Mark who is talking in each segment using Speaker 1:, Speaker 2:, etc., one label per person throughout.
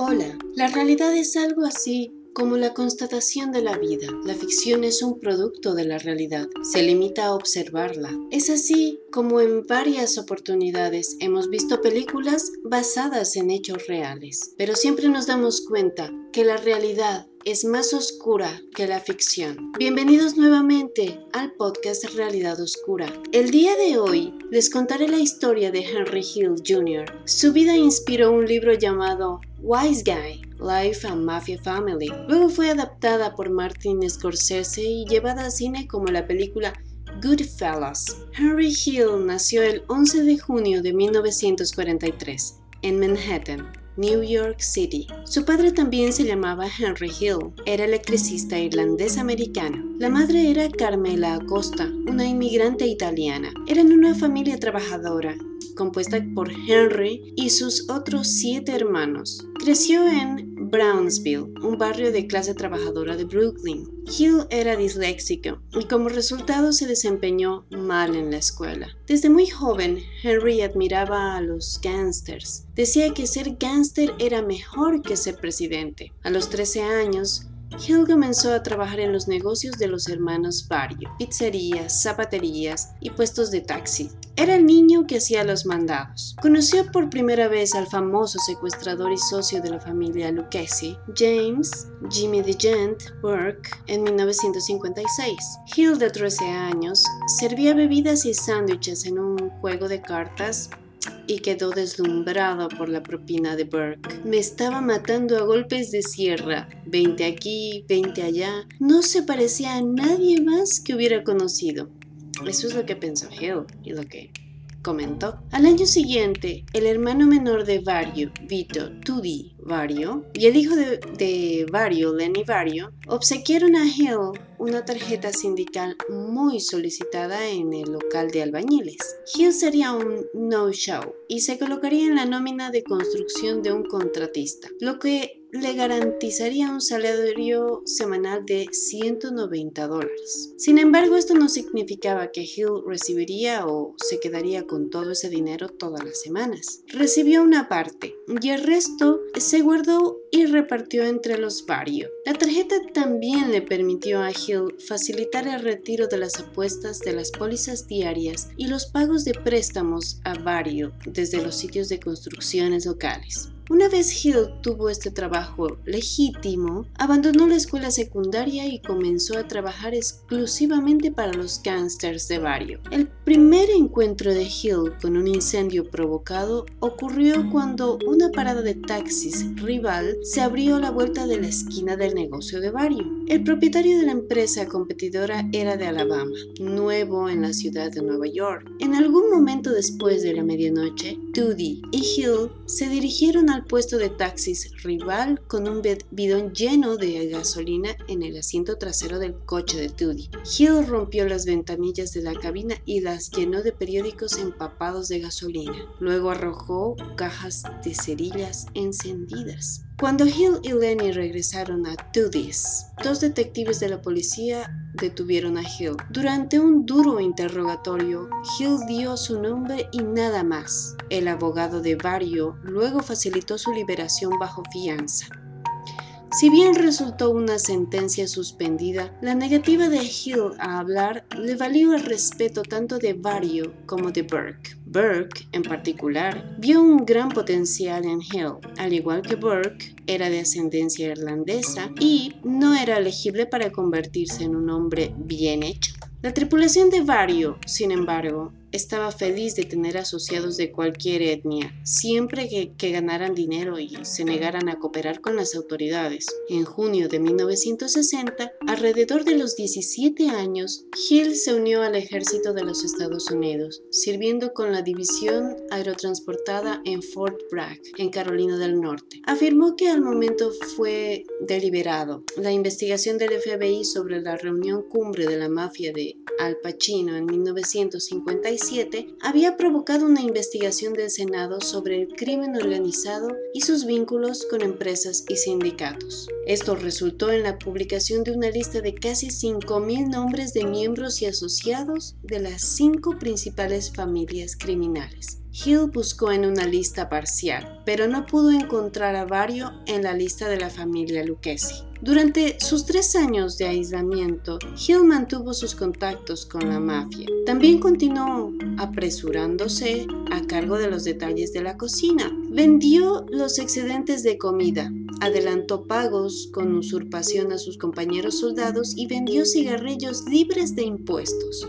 Speaker 1: Hola, la realidad es algo así como la constatación de la vida. La ficción es un producto de la realidad, se limita a observarla. Es así como en varias oportunidades hemos visto películas basadas en hechos reales, pero siempre nos damos cuenta que la realidad es más oscura que la ficción. Bienvenidos nuevamente al podcast Realidad Oscura. El día de hoy les contaré la historia de Henry Hill Jr. Su vida inspiró un libro llamado Wise Guy, Life and Mafia Family. Luego fue adaptada por Martin Scorsese y llevada a cine como la película Goodfellas. Henry Hill nació el 11 de junio de 1943 en Manhattan. New York City. Su padre también se llamaba Henry Hill, era electricista irlandés-americano. La madre era Carmela Acosta, una inmigrante italiana. Eran una familia trabajadora compuesta por Henry y sus otros siete hermanos. Creció en Brownsville, un barrio de clase trabajadora de Brooklyn. Hill era disléxico y como resultado se desempeñó mal en la escuela. Desde muy joven, Henry admiraba a los gángsters. Decía que ser gángster era mejor que ser presidente. A los 13 años, Hill comenzó a trabajar en los negocios de los hermanos Vario, pizzerías, zapaterías y puestos de taxi. Era el niño que hacía los mandados. Conoció por primera vez al famoso secuestrador y socio de la familia Lucchesi, James Jimmy DeGent Burke, en 1956. Hill, de 13 años, servía bebidas y sándwiches en un juego de cartas y quedó deslumbrado por la propina de Burke. Me estaba matando a golpes de sierra, 20 aquí, 20 allá. No se parecía a nadie más que hubiera conocido. Eso es lo que pensó Hill y lo que comentó. Al año siguiente, el hermano menor de Vario, Vito Tudi Vario, y el hijo de, de Vario, Lenny Vario, obsequiaron a Hill una tarjeta sindical muy solicitada en el local de albañiles. Hill sería un no-show y se colocaría en la nómina de construcción de un contratista, lo que le garantizaría un salario semanal de 190 dólares. Sin embargo, esto no significaba que Hill recibiría o se quedaría con todo ese dinero todas las semanas. Recibió una parte y el resto se guardó y repartió entre los varios. La tarjeta también le permitió a Hill facilitar el retiro de las apuestas de las pólizas diarias y los pagos de préstamos a varios desde los sitios de construcciones locales. Una vez Hill tuvo este trabajo legítimo, abandonó la escuela secundaria y comenzó a trabajar exclusivamente para los gangsters de barrio. El primer encuentro de Hill con un incendio provocado ocurrió cuando una parada de taxis rival se abrió a la vuelta de la esquina del negocio de barrio. El propietario de la empresa competidora era de Alabama, nuevo en la ciudad de Nueva York. En algún momento después de la medianoche, Tudy y Hill se dirigieron a puesto de taxis rival con un bidón lleno de gasolina en el asiento trasero del coche de Tudy. Hill rompió las ventanillas de la cabina y las llenó de periódicos empapados de gasolina. Luego arrojó cajas de cerillas encendidas. Cuando Hill y Lenny regresaron a Tudy's, dos detectives de la policía detuvieron a Hill. Durante un duro interrogatorio, Hill dio su nombre y nada más. El abogado de Barrio luego facilitó su liberación bajo fianza. Si bien resultó una sentencia suspendida, la negativa de Hill a hablar le valió el respeto tanto de Barrio como de Burke. Burke, en particular, vio un gran potencial en Hill. Al igual que Burke, era de ascendencia irlandesa y no era elegible para convertirse en un hombre bien hecho. La tripulación de Vario, sin embargo, estaba feliz de tener asociados de cualquier etnia, siempre que, ganaran dinero y se negaran a cooperar con las autoridades. En junio de 1960, alrededor de los 17 años, Hill se unió al ejército de los Estados Unidos, sirviendo con la división aerotransportada en Fort Bragg, en Carolina del Norte. Afirmó que al momento fue deliberado. La investigación del FBI sobre la reunión cumbre de la mafia de Al Pacino en 1956 2017 había provocado una investigación del Senado sobre el crimen organizado y sus vínculos con empresas y sindicatos. Esto resultó en la publicación de una lista de casi 5.000 nombres de miembros y asociados de las cinco principales familias criminales. Hill buscó en una lista parcial, pero no pudo encontrar a Vario en la lista de la familia Lucchesi. Durante sus tres años de aislamiento, Hill mantuvo sus contactos con la mafia. También continuó apresurándose a cargo de los detalles de la cocina. Vendió los excedentes de comida, adelantó pagos con usurpación a sus compañeros soldados y vendió cigarrillos libres de impuestos.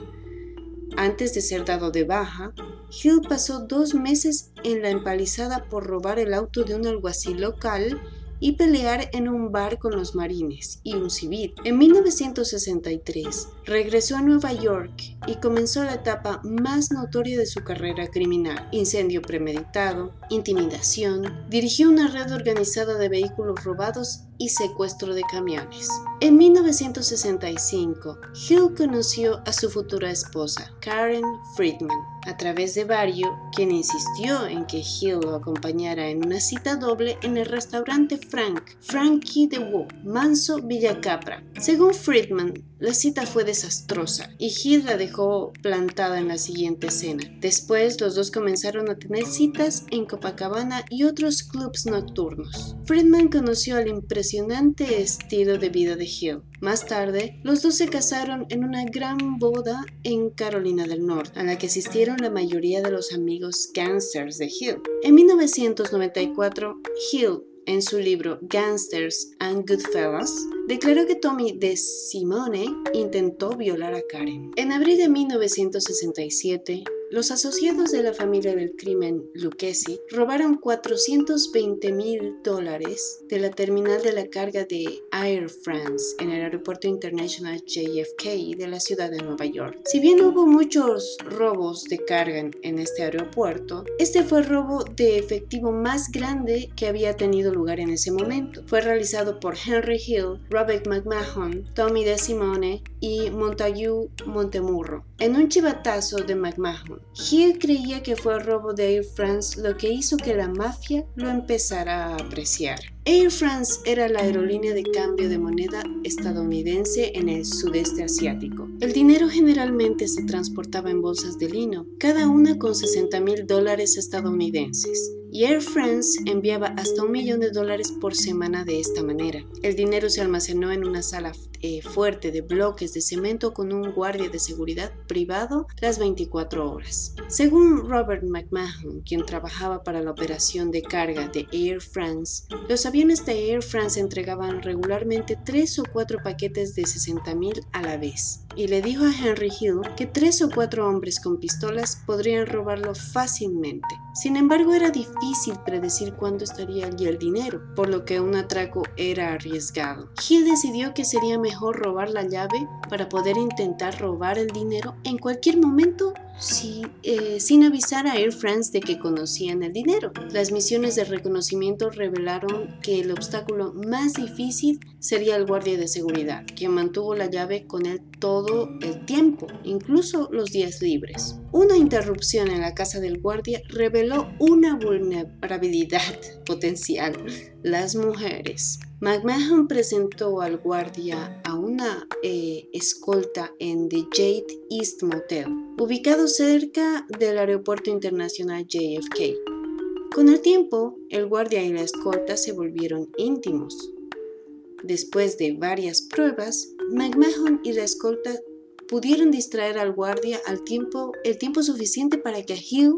Speaker 1: Antes de ser dado de baja, Hill pasó dos meses en la empalizada por robar el auto de un alguacil local y pelear en un bar con los marines y un civil. En 1963 regresó a Nueva York y comenzó la etapa más notoria de su carrera criminal. Incendio premeditado, intimidación, dirigió una red organizada de vehículos robados y secuestro de camiones. En 1965, Hill conoció a su futura esposa, Karen Friedman, a través de Vario, quien insistió en que Hill lo acompañara en una cita doble en el restaurante Frank, Frankie de Woo, Manso Villacapra. Según Friedman, la cita fue desastrosa y Hill la dejó plantada en la siguiente escena. Después, los dos comenzaron a tener citas en Copacabana y otros clubs nocturnos. Friedman conoció al impresionante estilo de vida de Hill. Más tarde, los dos se casaron en una gran boda en Carolina del Norte, a la que asistieron la mayoría de los amigos gangsters de Hill. En 1994, Hill en su libro Gangsters and Goodfellas, declaró que Tommy de Simone intentó violar a Karen. En abril de 1967, los asociados de la familia del crimen Lucchesi robaron 420 mil dólares de la terminal de la carga de Air France en el aeropuerto internacional JFK de la ciudad de Nueva York. Si bien hubo muchos robos de carga en este aeropuerto, este fue el robo de efectivo más grande que había tenido lugar en ese momento. Fue realizado por Henry Hill, Robert McMahon, Tommy DeSimone y Montague Montemurro. En un chivatazo de McMahon, Hill creía que fue el robo de Air France lo que hizo que la mafia lo empezara a apreciar. Air France era la aerolínea de cambio de moneda estadounidense en el sudeste asiático. El dinero generalmente se transportaba en bolsas de lino, cada una con 60 mil dólares estadounidenses y Air France enviaba hasta un millón de dólares por semana de esta manera. El dinero se almacenó en una sala eh, fuerte de bloques de cemento con un guardia de seguridad privado las 24 horas. Según Robert McMahon, quien trabajaba para la operación de carga de Air France, los aviones de Air France entregaban regularmente tres o cuatro paquetes de 60 mil a la vez y le dijo a Henry Hill que tres o cuatro hombres con pistolas podrían robarlo fácilmente. Sin embargo, era difícil predecir cuándo estaría allí el dinero, por lo que un atraco era arriesgado. Hill decidió que sería mejor robar la llave para poder intentar robar el dinero en cualquier momento eh, sin avisar a Air France de que conocían el dinero. Las misiones de reconocimiento revelaron que el obstáculo más difícil sería el guardia de seguridad, quien mantuvo la llave con él todo el tiempo, incluso los días libres. Una interrupción en la casa del guardia reveló una vulnerabilidad potencial, las mujeres. McMahon presentó al guardia a una eh, escolta en The Jade East Motel, ubicado cerca del aeropuerto internacional JFK. Con el tiempo, el guardia y la escolta se volvieron íntimos. Después de varias pruebas, McMahon y la escolta pudieron distraer al guardia al el tiempo suficiente para que Hill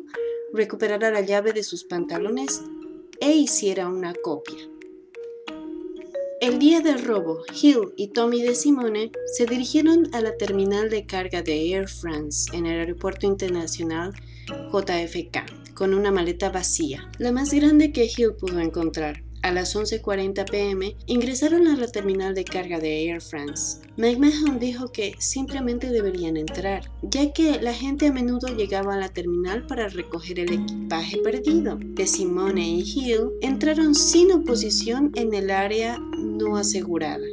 Speaker 1: recuperara la llave de sus pantalones e hiciera una copia. El día del robo, Hill y Tommy de Simone se dirigieron a la terminal de carga de Air France en el aeropuerto internacional JFK con una maleta vacía, la más grande que Hill pudo encontrar. A las 11.40 pm ingresaron a la terminal de carga de Air France. McMahon dijo que simplemente deberían entrar, ya que la gente a menudo llegaba a la terminal para recoger el equipaje perdido. De Simone y Hill entraron sin oposición en el área no asegurada.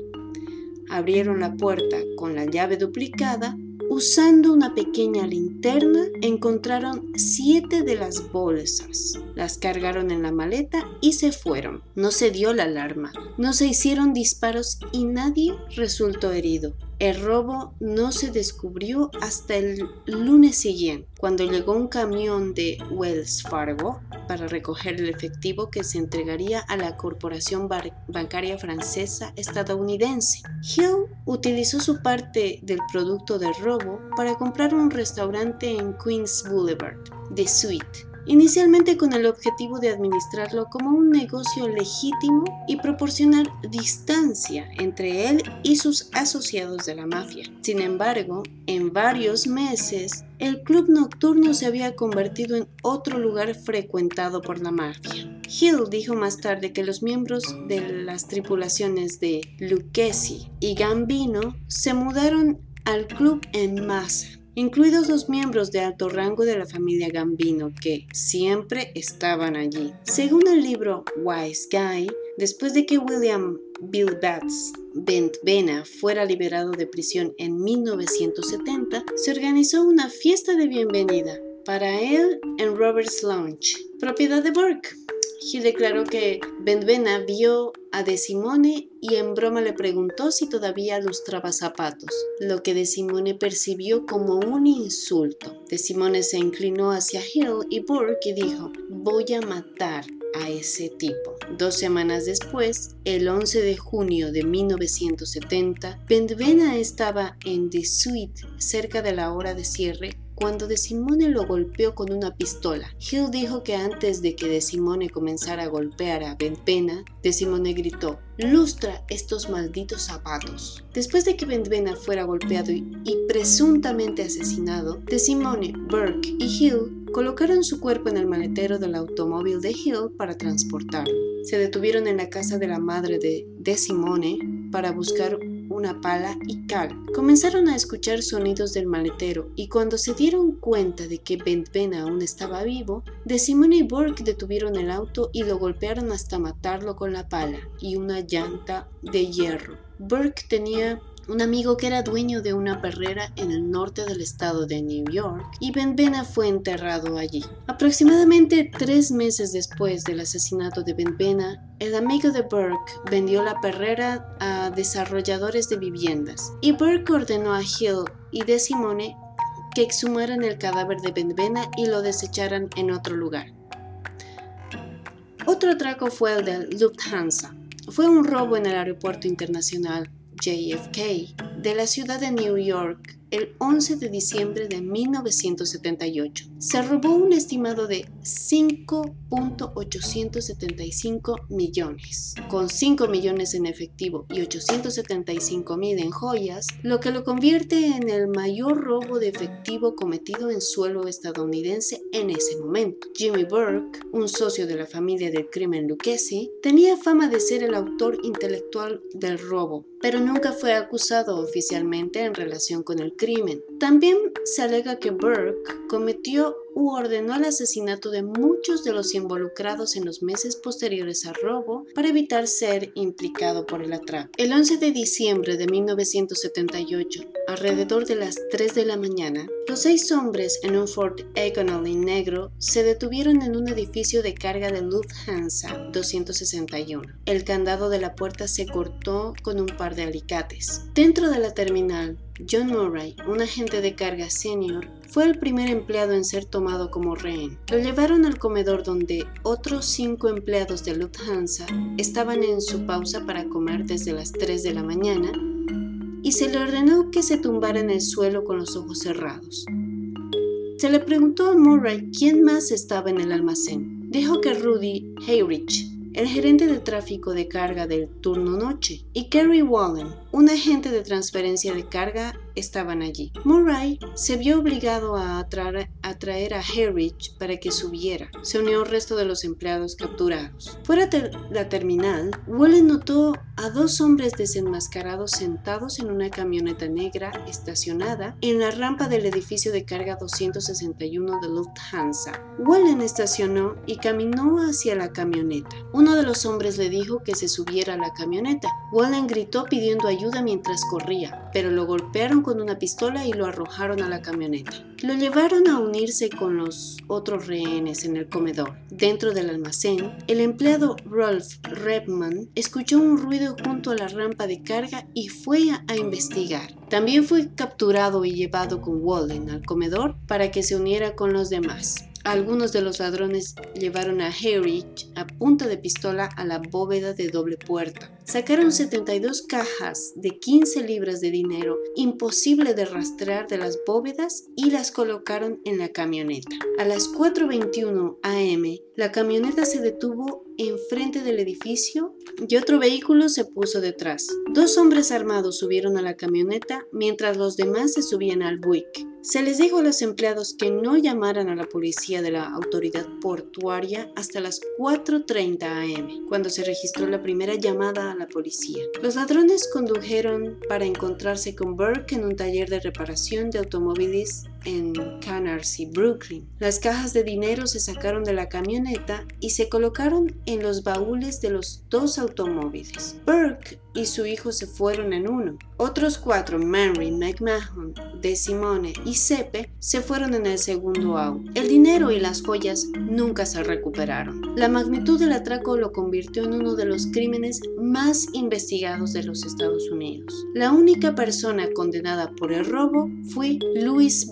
Speaker 1: Abrieron la puerta con la llave duplicada Usando una pequeña linterna, encontraron siete de las bolsas. Las cargaron en la maleta y se fueron. No se dio la alarma, no se hicieron disparos y nadie resultó herido. El robo no se descubrió hasta el lunes siguiente, cuando llegó un camión de Wells Fargo para recoger el efectivo que se entregaría a la corporación bancaria francesa estadounidense. Hill utilizó su parte del producto del robo para comprar un restaurante en Queens Boulevard, The Suite, inicialmente con el objetivo de administrarlo como un negocio legítimo y proporcionar distancia entre él y sus asociados de la mafia. Sin embargo, en varios meses, el club nocturno se había convertido en otro lugar frecuentado por la mafia. Hill dijo más tarde que los miembros de las tripulaciones de Lucchesi y Gambino se mudaron al club en masa incluidos los miembros de alto rango de la familia Gambino que siempre estaban allí. Según el libro Wise Guy, después de que William Bill Batts Bentvena fuera liberado de prisión en 1970, se organizó una fiesta de bienvenida para él en Robert's Lounge, propiedad de Burke. Hill declaró que Benvena vio a De Simone y en broma le preguntó si todavía lustraba zapatos, lo que De Simone percibió como un insulto. De Simone se inclinó hacia Hill y Burke y dijo, voy a matar a ese tipo. Dos semanas después, el 11 de junio de 1970, Benvena estaba en The Suite cerca de la hora de cierre cuando De Simone lo golpeó con una pistola. Hill dijo que antes de que De Simone comenzara a golpear a Ben Pena, De Simone gritó, lustra estos malditos zapatos. Después de que Ben Pena fuera golpeado y, presuntamente asesinado, De Simone, Burke y Hill colocaron su cuerpo en el maletero del automóvil de Hill para transportarlo. Se detuvieron en la casa de la madre de De Simone para buscar una pala y cal. Comenzaron a escuchar sonidos del maletero y cuando se dieron cuenta de que Ben aún estaba vivo, De Simone y Burke detuvieron el auto y lo golpearon hasta matarlo con la pala y una llanta de hierro. Burke tenía un amigo que era dueño de una perrera en el norte del estado de New York, y Ben Bena fue enterrado allí. Aproximadamente tres meses después del asesinato de Ben Bena, el amigo de Burke vendió la perrera a desarrolladores de viviendas, y Burke ordenó a Hill y de Simone que exhumaran el cadáver de Ben Bena y lo desecharan en otro lugar. Otro atraco fue el de Lufthansa. Fue un robo en el aeropuerto internacional JFK de la ciudad de New York el 11 de diciembre de 1978. Se robó un estimado de 5.875 millones, con 5 millones en efectivo y 875 mil en joyas, lo que lo convierte en el mayor robo de efectivo cometido en suelo estadounidense en ese momento. Jimmy Burke, un socio de la familia del crimen Lucchesi, tenía fama de ser el autor intelectual del robo, pero nunca fue acusado oficialmente en relación con el crimen. También se alega que Burke cometió u ordenó el asesinato de muchos de los involucrados en los meses posteriores al robo para evitar ser implicado por el atraco. El 11 de diciembre de 1978, alrededor de las 3 de la mañana, los seis hombres en un Ford Econoline negro se detuvieron en un edificio de carga de Lufthansa 261. El candado de la puerta se cortó con un par de alicates. Dentro de la terminal, John Murray, un agente de carga senior, fue el primer empleado en ser tomado como rehén. Lo llevaron al comedor donde otros cinco empleados de Lufthansa estaban en su pausa para comer desde las 3 de la mañana y se le ordenó que se tumbara en el suelo con los ojos cerrados. Se le preguntó a Murray quién más estaba en el almacén. Dijo que Rudy Heyrich, el gerente de tráfico de carga del turno noche, y Kerry Wallen, un agente de transferencia de carga estaban allí. Murray se vio obligado a atraer, a Herridge para que subiera. Se unió al resto de los empleados capturados. Fuera de la terminal, Wallen notó a dos hombres desenmascarados sentados en una camioneta negra estacionada en la rampa del edificio de carga 261 de Lufthansa. Wallen estacionó y caminó hacia la camioneta. Uno de los hombres le dijo que se subiera a la camioneta. Wallen gritó pidiendo ayuda mientras corría. pero lo golpearon con una pistola y lo arrojaron a la camioneta. Lo llevaron a unirse con los otros rehenes en el comedor. Dentro del almacén, el empleado Rolf Redman escuchó un ruido junto a la rampa de carga y fue a, investigar. También fue capturado y llevado con Walden al comedor para que se uniera con los demás. Algunos de los ladrones llevaron a Heinrich a punta de pistola a la bóveda de doble puerta. Sacaron 72 cajas de 15 libras de dinero, imposible de rastrear de las bóvedas, y las colocaron en la camioneta. A las 4.21 am, la camioneta se detuvo enfrente del edificio y otro vehículo se puso detrás. Dos hombres armados subieron a la camioneta mientras los demás se subían al Buick. Se les dijo a los empleados que no llamaran a la policía de la autoridad portuaria hasta las 4.30 am, cuando se registró la primera llamada a la policía. Los ladrones condujeron para encontrarse con Burke en un taller de reparación de automóviles en Canarsie, Brooklyn. Las cajas de dinero se sacaron de la camioneta y se colocaron en los baúles de los dos automóviles. Burke y su hijo se fueron en uno. Otros cuatro, Mary, McMahon, De Simone y Sepe, se fueron en el segundo auto. El dinero y las joyas nunca se recuperaron. La magnitud del atraco lo convirtió en uno de los crímenes más investigados de los Estados Unidos. La única persona condenada por el robo fue Louis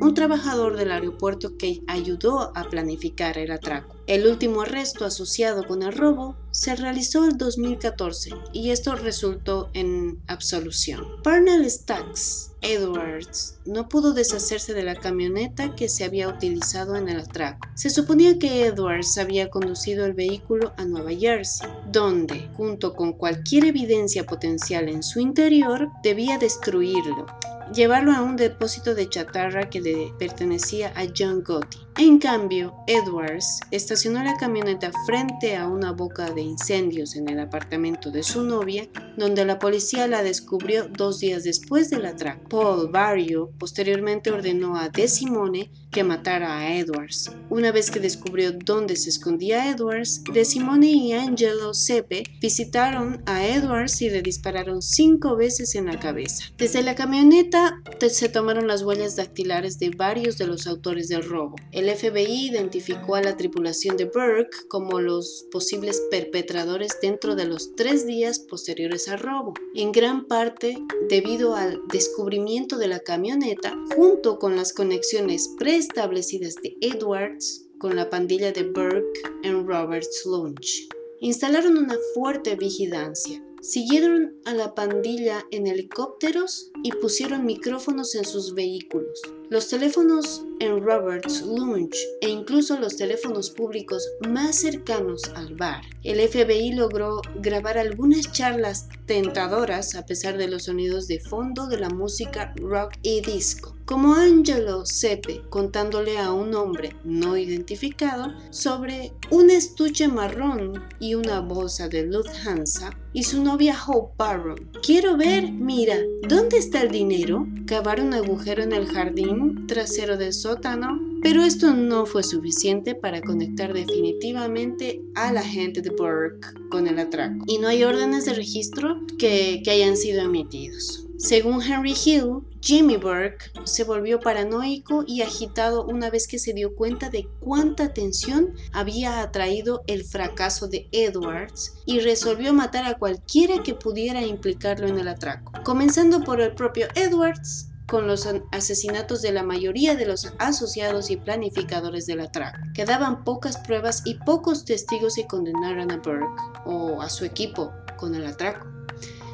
Speaker 1: Un trabajador del aeropuerto que ayudó a planificar el atraco. El último arresto asociado con el robo se realizó en 2014 y esto resultó en absolución. Parnell Stacks Edwards no pudo deshacerse de la camioneta que se había utilizado en el atraco. Se suponía que Edwards había conducido el vehículo a Nueva Jersey, donde, junto con cualquier evidencia potencial en su interior, debía destruirlo llevarlo a un depósito de chatarra que le pertenecía a John Gotti. En cambio, Edwards estacionó la camioneta frente a una boca de incendios en el apartamento de su novia, donde la policía la descubrió dos días después del atraco. Paul Barrio posteriormente ordenó a De Simone que matara a Edwards. Una vez que descubrió dónde se escondía Edwards, De Simone y Angelo Sepe visitaron a Edwards y le dispararon cinco veces en la cabeza. Desde la camioneta se tomaron las huellas dactilares de varios de los autores del robo. El FBI identificó a la tripulación de Burke como los posibles perpetradores dentro de los tres días posteriores al robo, en gran parte debido al descubrimiento de la camioneta junto con las conexiones preestablecidas de Edwards con la pandilla de Burke en Roberts Launch. Instalaron una fuerte vigilancia Siguieron a la pandilla en helicópteros y pusieron micrófonos en sus vehículos. Los teléfonos en Roberts Lunch e incluso los teléfonos públicos más cercanos al bar. El FBI logró grabar algunas charlas tentadoras a pesar de los sonidos de fondo de la música rock y disco como Angelo Sepe contándole a un hombre no identificado sobre un estuche marrón y una bolsa de Lufthansa y su novia Hope Barron. Quiero ver, mira, ¿dónde está el dinero? Cavar un agujero en el jardín trasero del pero esto no fue suficiente para conectar definitivamente a la gente de Burke con el atraco. Y no hay órdenes de registro que, que hayan sido emitidos. Según Henry Hill, Jimmy Burke se volvió paranoico y agitado una vez que se dio cuenta de cuánta atención había atraído el fracaso de Edwards y resolvió matar a cualquiera que pudiera implicarlo en el atraco, comenzando por el propio Edwards con los asesinatos de la mayoría de los asociados y planificadores del atraco. Quedaban pocas pruebas y pocos testigos que condenaran a Burke o a su equipo con el atraco.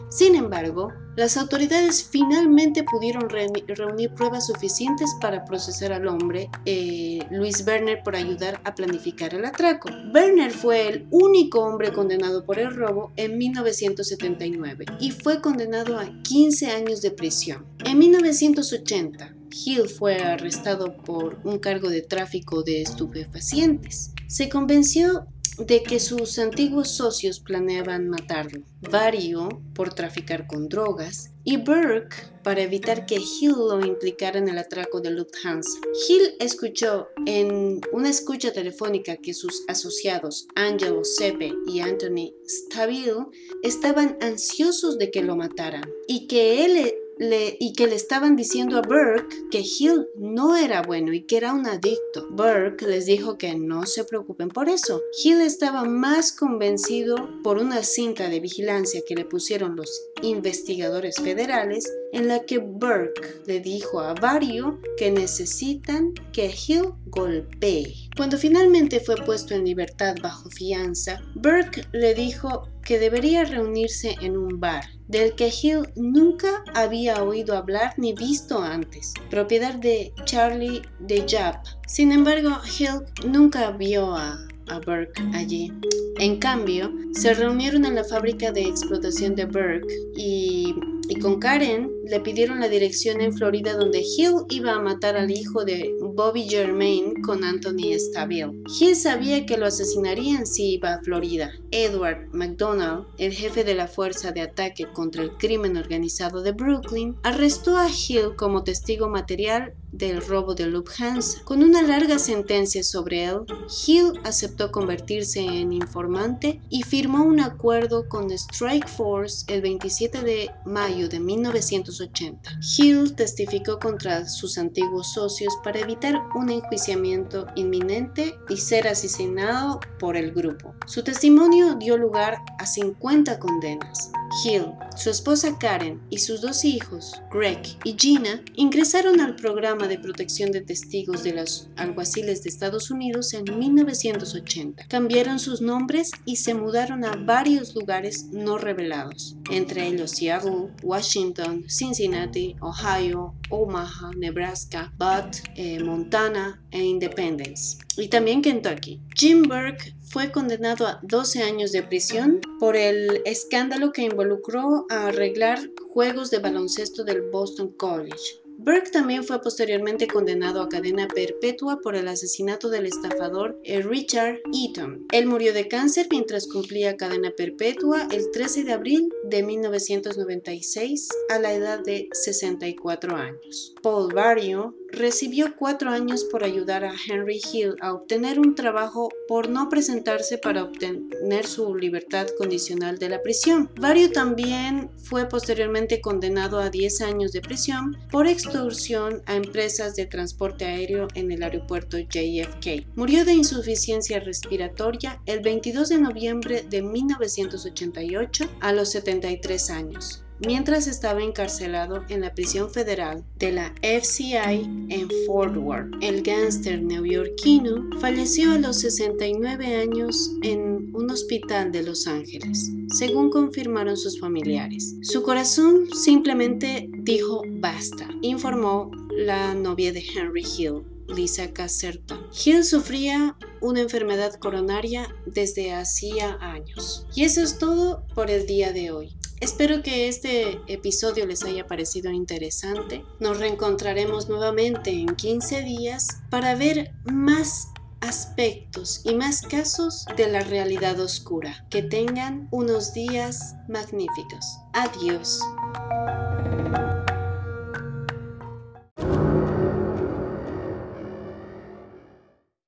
Speaker 1: Sin embargo, las autoridades finalmente pudieron reunir pruebas suficientes para procesar al hombre, eh, Luis Werner, por ayudar a planificar el atraco. Werner fue el único hombre condenado por el robo en 1979 y fue condenado a 15 años de prisión. En 1980, Hill fue arrestado por un cargo de tráfico de estupefacientes. Se convenció de que sus antiguos socios planeaban matarlo, Vario por traficar con drogas y Burke para evitar que Hill lo implicara en el atraco de Lufthansa. Hill escuchó en una escucha telefónica que sus asociados Angelo Sepe y Anthony Stabile estaban ansiosos de que lo mataran y que él y que le estaban diciendo a Burke que Hill no era bueno y que era un adicto. Burke les dijo que no se preocupen por eso. Hill estaba más convencido por una cinta de vigilancia que le pusieron los investigadores federales en la que Burke le dijo a Vario que necesitan que Hill golpee. Cuando finalmente fue puesto en libertad bajo fianza, Burke le dijo que debería reunirse en un bar del que Hill nunca había oído hablar ni visto antes, propiedad de Charlie de Jap. Sin embargo, Hill nunca vio a, a Burke allí. En cambio, se reunieron en la fábrica de explotación de Burke y y con Karen le pidieron la dirección en Florida donde Hill iba a matar al hijo de Bobby Germain con Anthony Stabile. Hill sabía que lo asesinarían si iba a Florida. Edward McDonald, el jefe de la fuerza de ataque contra el crimen organizado de Brooklyn, arrestó a Hill como testigo material del robo de Lufthansa. Con una larga sentencia sobre él, Hill aceptó convertirse en informante y firmó un acuerdo con Strike Force el 27 de mayo de 1980. Hill testificó contra sus antiguos socios para evitar un enjuiciamiento inminente y ser asesinado por el grupo. Su testimonio dio lugar a 50 condenas. Hill, su esposa Karen y sus dos hijos, Greg y Gina, ingresaron al programa de protección de testigos de los alguaciles de Estados Unidos en 1980. Cambiaron sus nombres y se mudaron a varios lugares no revelados, entre ellos Seattle, Washington, Cincinnati, Ohio, Omaha, Nebraska, Butte, eh, Montana e Independence, y también Kentucky. Jim Burke fue condenado a 12 años de prisión por el escándalo que involucró a arreglar juegos de baloncesto del Boston College. Burke también fue posteriormente condenado a cadena perpetua por el asesinato del estafador Richard Eaton. Él murió de cáncer mientras cumplía cadena perpetua el 13 de abril de 1996 a la edad de 64 años. Paul Barrio recibió cuatro años por ayudar a Henry Hill a obtener un trabajo por no presentarse para obtener su libertad condicional de la prisión. Barrio también fue posteriormente condenado a 10 años de prisión por extorsión a empresas de transporte aéreo en el aeropuerto JFK. Murió de insuficiencia respiratoria el 22 de noviembre de 1988 a los 73 años mientras estaba encarcelado en la prisión federal de la FCI en Fort Worth. El gángster neoyorquino falleció a los 69 años en un hospital de Los Ángeles, según confirmaron sus familiares. Su corazón simplemente dijo basta, informó la novia de Henry Hill, Lisa Caserta. Hill sufría una enfermedad coronaria desde hacía años. Y eso es todo por el día de hoy. Espero que este episodio les haya parecido interesante. Nos reencontraremos nuevamente en 15 días para ver más aspectos y más casos de la realidad oscura. Que tengan unos días magníficos. Adiós.